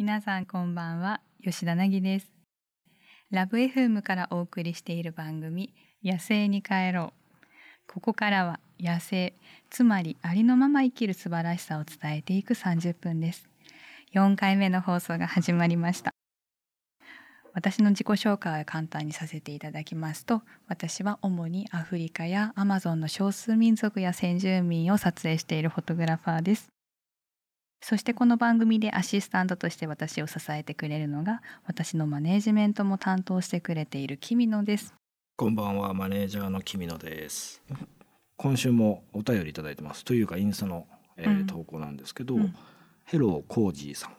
皆さんこんばんは吉田凪です。ラブ FM からお送りしている番組野生に帰ろう。ここからは野生つまりありのまま生きる素晴らしさを伝えていく30分です。4回目の放送が始まりました。私の自己紹介を簡単にさせていただきますと私は主にアフリカやアマゾンの少数民族や先住民を撮影しているフォトグラファーです。そしてこの番組でアシスタントとして私を支えてくれるのが私のマネージメントも担当してくれているキミノです。こんばんはマネージャーのキミノです。今週もお便りいただいてます。というかインスタの、えーうん、投稿なんですけど、うん、ヘローコージーさん、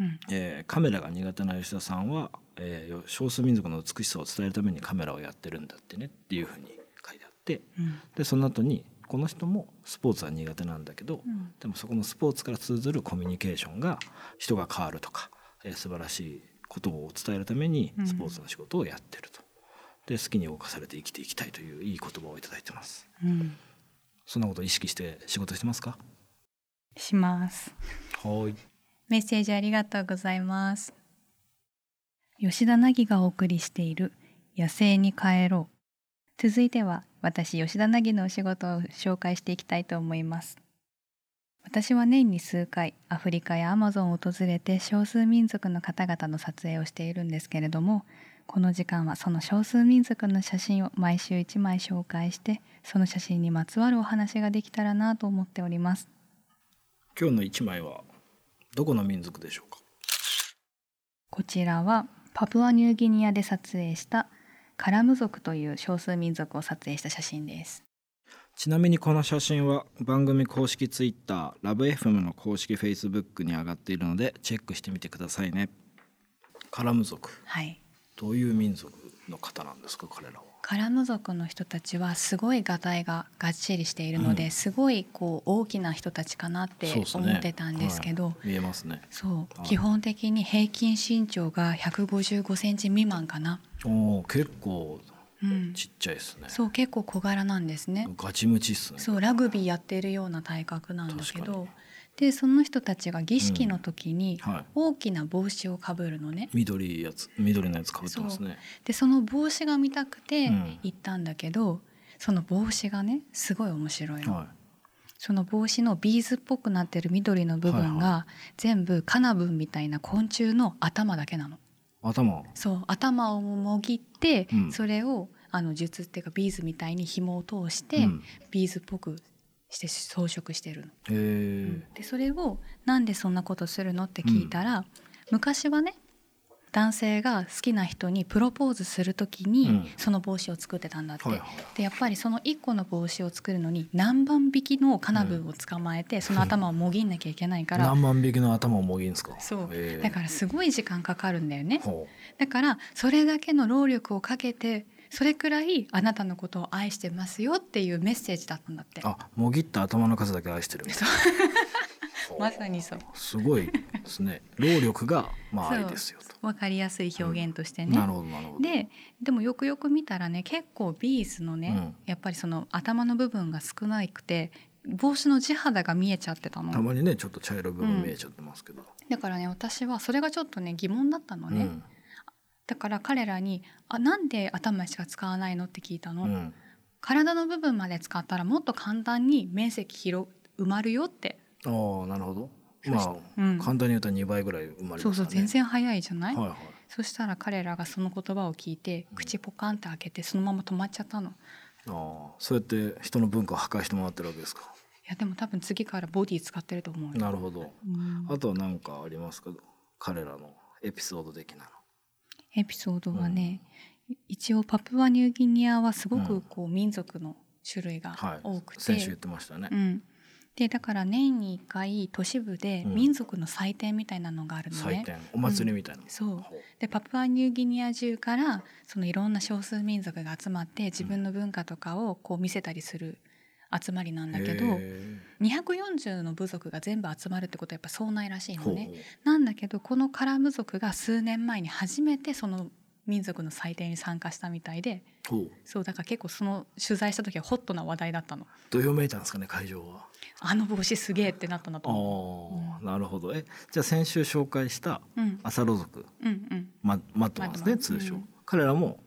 うん、えー、カメラが苦手な吉田さんは、えー、少数民族の美しさを伝えるためにカメラをやってるんだってねっていうふうに書いてあって、でその後にこの人もスポーツは苦手なんだけど、うん、でもそこのスポーツから通ずるコミュニケーションが人が変わるとか、えー、素晴らしいことを伝えるためにスポーツの仕事をやってると。で好きに動かされて生きていきたいといういい言葉をいただいてます。うん、そんなことを意識して仕事してますか？します。はい。メッセージありがとうございます。吉田凪がお送りしている野生に帰ろう。続いては私吉田凪のお仕事を紹介していきたいと思います。私は年に数回アフリカやアマゾンを訪れて少数民族の方々の撮影をしているんですけれどもこの時間はその少数民族の写真を毎週1枚紹介してその写真にまつわるお話ができたらなと思っております。今日の1枚はどこの民族でしょうか？こちらはパプアニューギニアで撮影したカラム族という少数民族を撮影した写真です。ちなみにこの写真は番組公式 Twitter ラブ FM の公式 Facebook に上がっているのでチェックしてみてくださいね。カラム族。はい。どういう民族の方なんですか彼らは？カラム族の人たちはすごいがたいががっちりしているので、うん、すごいこう大きな人たちかなって思ってたんですけど、ねはい、見えますね。そう。基本的に平均身長が155センチ未満かなお結構ちっちゃいですね、うん、そう結構小柄なんですね。ガチムチっすね。そうラグビーやってるような体格なんだけどでその人たちが儀式の時に大きな帽子をかぶるのね、うん、緑やつ緑のやつかぶってますね。でその帽子が見たくて行ったんだけど、うん、その帽子がねすごい面白いの、はい、その帽子のビーズっぽくなってる緑の部分が全部カナブンみたいな昆虫の頭だけなの頭そう頭をもぎって、うん、それをあの数珠っていうかビーズみたいに紐を通して、ビーズっぽくして装飾してるの。でそれをなんでそんなことするのって聞いたら、うん、昔はね男性が好きな人にプロポーズする時にその帽子を作ってたんだって、うんはいはい、でやっぱりその1個の帽子を作るのに何万匹のカナブンを捕まえて、その頭をもぎんなきゃいけないから。何万匹の頭をもぎんすか？そう。だからすごい時間かかるんだよね。だからそれだけの労力をかけてそれくらいあなたのことを愛してますよっていうメッセージだったんだって。あもぎった頭の数だけ愛してる。まさにそう。すごいですね。労力がまあ愛ですよとわかりやすい表現としてね、うん、なるほどなるほど。ででもよくよく見たらね結構ビーズのね、うん、やっぱりその頭の部分が少なくて帽子の地肌が見えちゃってたの。たまにねちょっと茶色い部分見えちゃってますけど、うん、だからね私はそれがちょっとね疑問だったのね、だから彼らに「あなんで頭しか使わないの?」って聞いたの、うん、体の部分まで使ったらもっと簡単に面積広埋まるよって。ああなるほどまあ、うん、簡単に言うと2倍ぐらい埋まります、ね、そうそう全然早いじゃない、はいはい、そしたら彼らがその言葉を聞いて口ポカンって開けてそのまま止まっちゃったの、うん、ああそうやって人の文化を破壊してもらってるわけですか。いやでも多分次からボディ使ってると思うなるほど、うん、あとは何かありますか？彼らのエピソード的なの。エピソードはね、うん、一応パプアニューギニアはすごくこう民族の種類が多くて、先週言ってましたね、うん、でだから年に1回都市部で民族の祭典みたいなのがあるのね、祭典。お祭りみたいな、うん、そう。でパプアニューギニア中からそのいろんな少数民族が集まって自分の文化とかをこう見せたりする集まりなんだけど240の部族が全部集まるってことはやっぱそうないらしいのね。なんだけどこのカラム族が数年前に初めてその民族の祭典に参加したみたいでそうだから結構その取材した時はホットな話題だったの。どよめいたんですかね会場は。あの帽子すげえってなったんだと思う、うん、なるほど。えじゃあ先週紹介した朝ロ族、うんうん。ママットマンですね通称、彼らも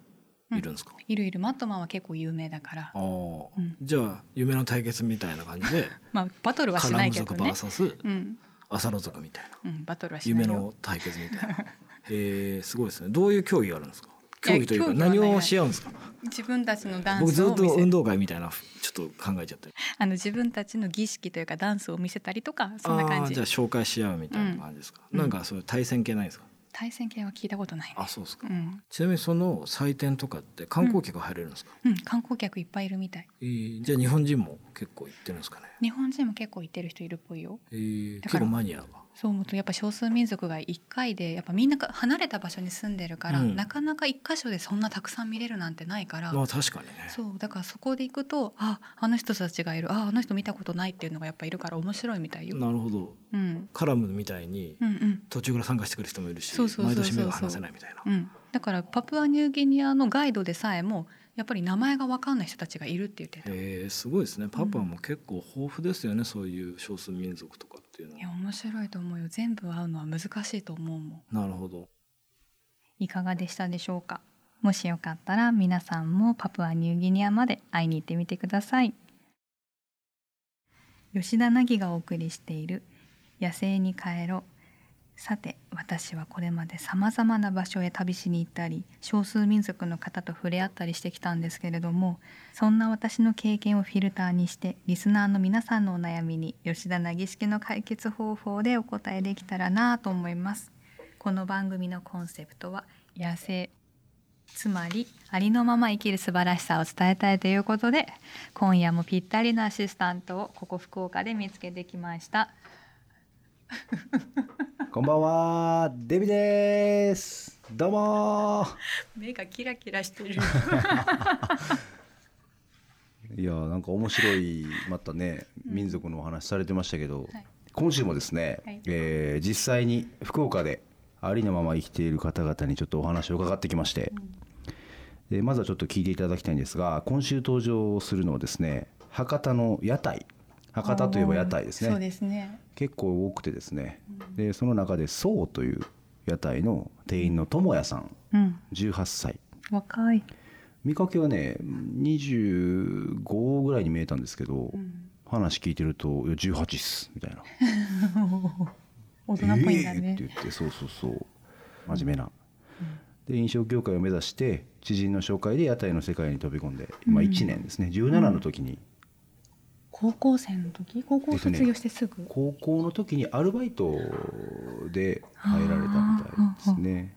いるんですか、いるいる。マットマンは結構有名だから。あ、うん、じゃあ夢の対決みたいな感じで まあバトルはしないけどね。カラム族 VS、うん、朝ロ族みたいな、うん、バトルはしない夢の対決みたいな へえすごいですね。どういう競技があるんですか？競技というか何をし合うんですか？自分たちのダンス僕ずっと運動会みたいなちょっと考えちゃって。あの自分たちの儀式というかダンスを見せたりとかそんな感じ。じゃあ紹介し合うみたいな感じですか、うん、なんかそういう対戦系ないですか？対戦系は聞いたことない、ね、あそうですか、うん、ちなみにその祭典とかって観光客入れるんですか、うん、うん、観光客いっぱいいるみたい、えー、じゃあ日本人も結構行ってるんですかね？日本人も結構行ってる人いるっぽいよ、えー、結構マニアがそう思うとやっぱ少数民族が1回でやっぱみんな離れた場所に住んでるから、うん、なかなか一箇所でそんなたくさん見れるなんてないから。まあ確かにね。そうだからそこで行くとああの人たちがいるああの人見たことないっていうのがやっぱいるから面白いみたいよ。なるほど、うん、カラムみたいに途中から参加してくる人もいるし毎年目が離せないみたいな、うん、だからパプアニューギニアのガイドでさえもやっぱり名前が分かんない人たちがいるって言ってた。えー、すごいですね。パパも結構豊富ですよね、うん、そういう少数民族とかっていうのは。いや面白いと思うよ。全部会うのは難しいと思うもん。なるほど。いかがでしたでしょうか？もしよかったら皆さんもパプアニューギニアまで会いに行ってみてください。吉田凪がお送りしている野生に帰ろうさて私はこれまでさまざまな場所へ旅しに行ったり少数民族の方と触れ合ったりしてきたんですけれどもそんな私の経験をフィルターにしてリスナーの皆さんのお悩みに吉田凪式の解決方法でお答えできたらなと思います。この番組のコンセプトは野生つまりありのまま生きる素晴らしさを伝えたいということで今夜もぴったりのアシスタントをここ福岡で見つけてきました。こんばんは、デビです。どうも。目がキラキラしてる。いや、なんか面白い、またね、民族のお話されてましたけど。はい、今週もですね、はい、えー、実際に福岡でありのまま生きている方々にちょっとお話を伺ってきまして。うん、でまずはちょっと聞いていただきたいんですが、今週登場するのはですね、博多の屋台。博多といえば屋台ですね。そうですね。結構多くてですね、でその中で宋という屋台の店員の智也さん、うん、18歳。若い。見かけはね25ぐらいに見えたんですけど、うん、話聞いてると「いや18っす」みたいな。大人っぽいんだね、えー、って言ってそうそうそう。真面目な、うん、で飲食業界を目指して知人の紹介で屋台の世界に飛び込んで、まあ、1年ですね。17の時に高校生の時？高校卒業してすぐ、ね、高校の時にアルバイトで入られたみたいですね。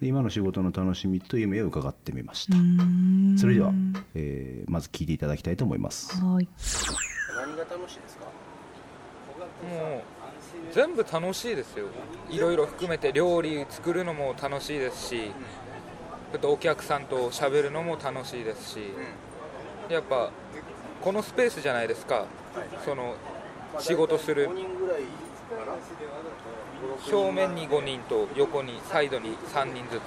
で今の仕事の楽しみと夢を伺ってみました。それでは、えー、まず聞いていただきたいと思います。はい。何が楽しいですか？もう全部楽しいですよ。いろいろ含めて料理作るのも楽しいですし、うん、お客さんと喋るのも楽しいですし、うん、やっぱこのスペースじゃないですか、その仕事する。正面に5人と横にサイドに3人ずつ。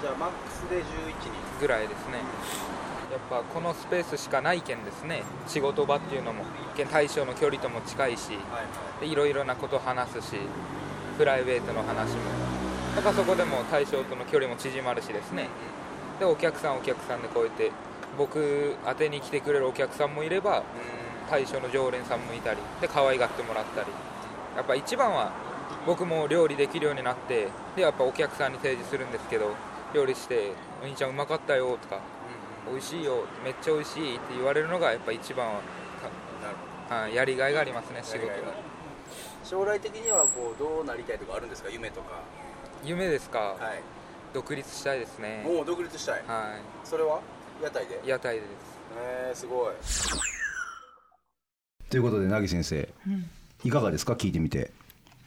じゃあマックスで11人。ぐらいですねやっぱこのスペースしかないけんですね。仕事場っていうのも。一見対象の距離とも近いし、でいろいろなこと話すし。プライベートの話も。やっぱそこでも対象との距離も縮まるしですね。でお客さんお客さんでこうやって僕宛てに来てくれるお客さんもいれば大将の常連さんもいたりで可愛がってもらったり。やっぱ一番は僕も料理できるようになってでやっぱお客さんに提示するんですけど料理して「お兄ちゃんうまかったよ」とか「美味しいよ」めっちゃ美味しいって言われるのがやっぱ一番ははやりがいがありますね仕事に将来的にはこうどうなりたいとかあるんですか？夢とか。夢ですか、はい、独立したいですね。もう独立したい。はい。それは？屋台で？屋台でえー、すごい。ということで凪先生、うん、いかがですか？聞いてみて。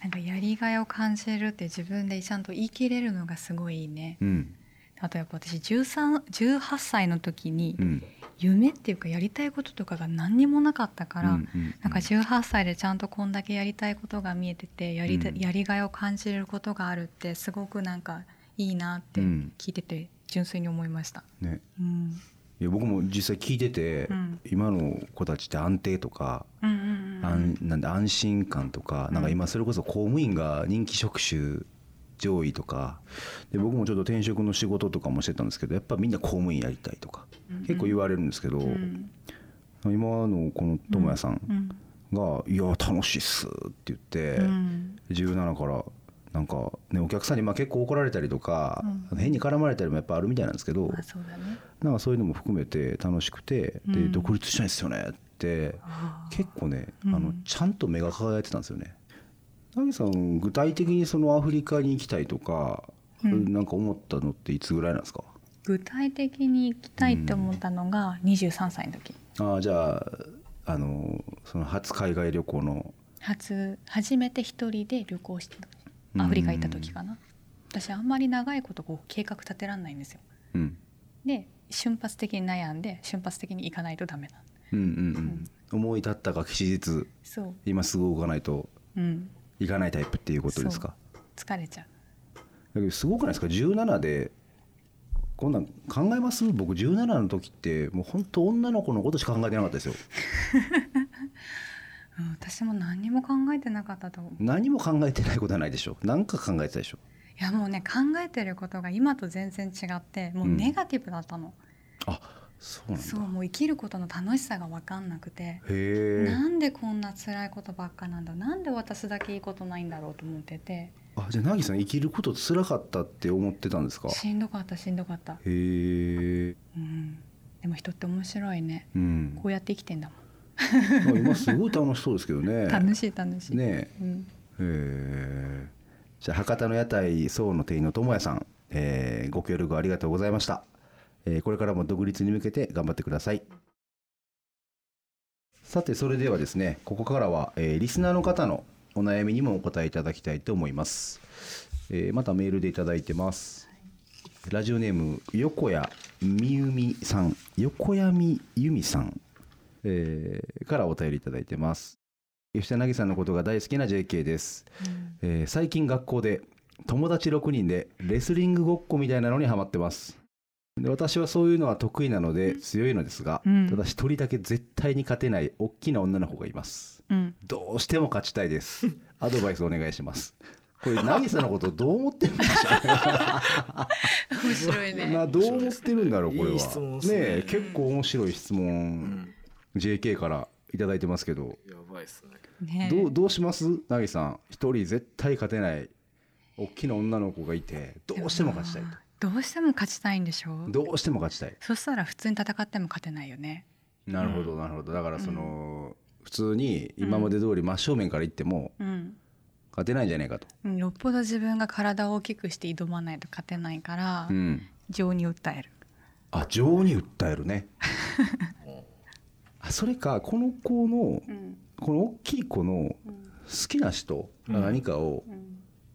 なんかやりがいを感じるって自分でちゃんと言い切れるのがすごいいいね、うん、あとやっぱ私18歳の時に、夢っていうかやりたいこととかが何にもなかったから、うんうんうん、なんか18歳でちゃんとこんだけやりたいことが見えててやり,、やりがいを感じることがあるってすごくなんかいいなって聞いてて純粋に思いました。ね、うん。いや僕も実際聞いてて、うん、今の子たちって安定とか、うんうんうん、安なんで安心感とか、うん、なんか今それこそ公務員が人気職種上位とかで僕もちょっと転職の仕事とかもしてたんですけどやっぱみんな公務員やりたいとか、うんうん、結構言われるんですけど、うん、今のこの智也さんが「いや楽しいっす」って言って、17からなんかねお客さんにまあ結構怒られたりとか、うん、変に絡まれたりもやっぱあるみたいなんですけど、まあそうだね、なんかそういうのも含めて楽しくて、うん、で独立したいですよねって結構ね、あのちゃんと目が輝いてたんですよね。凪さん具体的にそのアフリカに行きたいとか、うん、なんか思ったのっていつぐらいなんですか？具体的に行きたいって思ったのが23歳の時、ああじゃああのその初海外旅行の。初初めて一人で旅行してたアフリカ行った時かな、私あんまり長いことこう計画立てらんないんですよ、うん、で瞬発的に悩んで瞬発的に行かないとダメな。うんうんうん、思い立ったが吉日そう。今すぐ動かないと行かないタイプっていうことですか、疲れちゃう。だけどすごくないですか？17でこんなん考えます？僕17の時ってもう本当女の子のことしか考えてなかったですよ 私も何も考えてなかったと思う。何も考えてないことはないでしょ何か考えてたでしょいやもうね考えてることが今と全然違ってもうネガティブだったの、うん、あそうなんそうもう生きることの楽しさが分かんなくてなんでこんな辛いことばっかなんだなんで私だけいいことないんだろうと思ってて。あじゃあ凪さん生きること辛かったって思ってたんですか？しんどかったしんどかった。へえ、うん、でも人って面白いね、うん、こうやって生きてんだもん 今すごい楽しそうですけどね。楽しい楽しい。ね、うん、えじゃあ博多の屋台総の店員の智也さん、えー、ご協力ありがとうございました、えー、これからも独立に向けて頑張ってください。さてそれではですねここからは、えー、リスナーの方のお悩みにもお答えいただきたいと思います、えー、またメールでいただいてます。ラジオネーム横谷みゆみさん。横谷由美さんえー、からお便りいただいてます。吉田凪さんのことが大好きな JK です、うん、えー、最近学校で友達6人でレスリングごっこみたいなのにハマってます。で私はそういうのは得意なので強いのですが、うん、ただ一人だけ絶対に勝てない大きな女の子がいます、うん、どうしても勝ちたいです。アドバイスお願いします。これ渚のことどう思ってるんでしょう面白いね。などう思ってるんだろうこれは。ね。結構面白い質問 JK から頂いてますけど。やばいっすね。どうどうします？なぎさん。一人絶対勝てない。大きな女の子がいて。どうしても勝ちたいと。どうしても勝ちたいんでしょう？どうしても勝ちたい。そしたら普通に戦っても勝てないよね。なるほどなるほど。だからその、うん、普通に今まで通り真正面からいっても、うん、勝てないんじゃないかと、うん、よっぽど自分が体を大きくして挑まないと勝てないから、うん、情に訴える。あ情に訴えるね それかこの子の、この大きい子の好きな人が何かを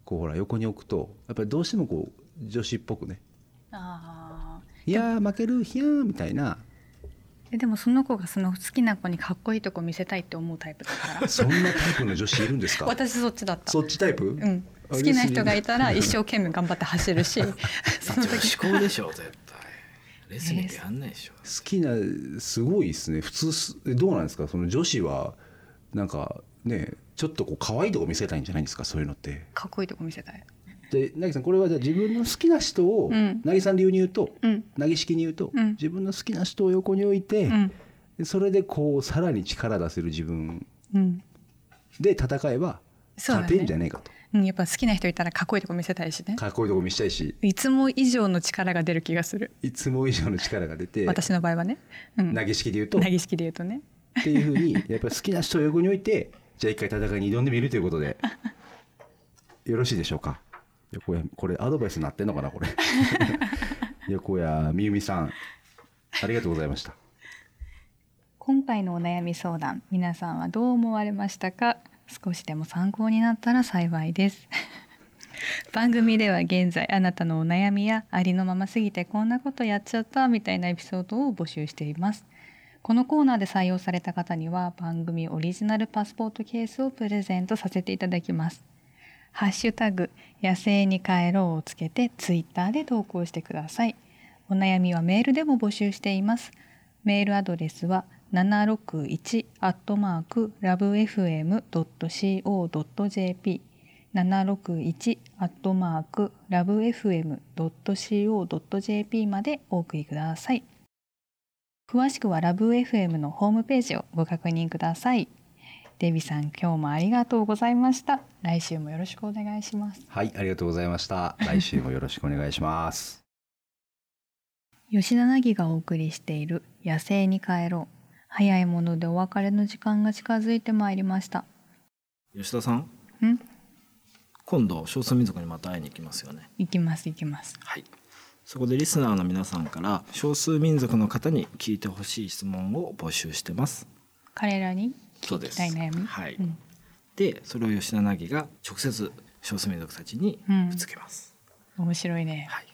こうほら横に置くとやっぱりどうしてもこう女子っぽくね「いや負けるひゃー」みたいな。でもその子がその好きな子にかっこいいとこ見せたいって思うタイプだから。そんなタイプの女子いるんですか？私そっちだった。そっちタイプ、うん、好きな人がいたら一生懸命頑張って走るし。その時思考でしょ絶対レスリングやんないでしょ、好きなすごいですね。普通どうなんですか？その女子はなんかねちょっとこう可愛いとこ見せたいんじゃないんですか？そういうのって。かっこいいとこ見せたい。で凪さんこれはじゃあ自分の好きな人を、うん、凪さん流に言うと、うん、凪式に言うと、うん、自分の好きな人を横に置いて、うん、それでこうさらに力出せる自分で戦えば勝てんじゃねえかと。うん、やっぱ好きな人いたらかっこいいとこ見せたいしね。かっこいいとこ見せたいし。いつも以上の力が出る気がする。いつも以上の力が出て。私の場合はね、うん、投げ式で言うと。投げ式で言うとね。っていうふうにやっぱり好きな人を横に置いてじゃあ一回戦いに挑んでみるということで。よろしいでしょうか？横谷これアドバイスになってんのかなこれ。横谷美由さん。ありがとうございました。今回のお悩み相談皆さんはどう思われましたか？少しでも参考になったら幸いです 番組では現在あなたのお悩みやありのまますぎてこんなことやっちゃったみたいなエピソードを募集していますこのコーナーで採用された方には番組オリジナルパスポートケースをプレゼントさせていただきますハッシュタグ野生に帰ろうをつけてツイッターで投稿してください。お悩みはメールでも募集しています。メールアドレスは761アットマークラブ FM.co.jp 761アットマークラブ FM.co.jp までお送りください。詳しくはラブ FM のホームページをご確認ください。デビさん、今日もありがとうございました。来週もよろしくお願いします。はい、ありがとうございました。来週もよろしくお願いします。吉田凪がお送りしている野生に帰ろう。早いものでお別れの時間が近づいてまいりました。吉田さん。ん？今度少数民族にまた会いに行きますよね。行きます行きます。はい。そこでリスナーの皆さんから少数民族の方に聞いてほしい質問を募集してます。彼らにそうです。悩み？はい、うん、でそれを吉田凪が直接少数民族たちにぶつけます、うん、面白いね。はい。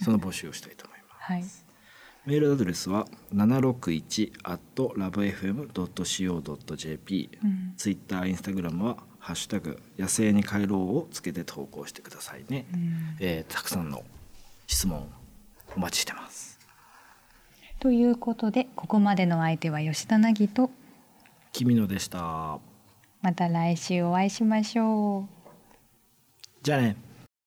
その募集をしたいと思います。はいメールアドレスは761 at lovefm.co.jp、うん、ツイッター、インスタグラムはハッシュタグ野生に帰ろうをつけて投稿してくださいね、うん、えー、たくさんの質問お待ちしてます。ということでここまでの相手は吉田凪と君のでした。また来週お会いしましょう。じゃあね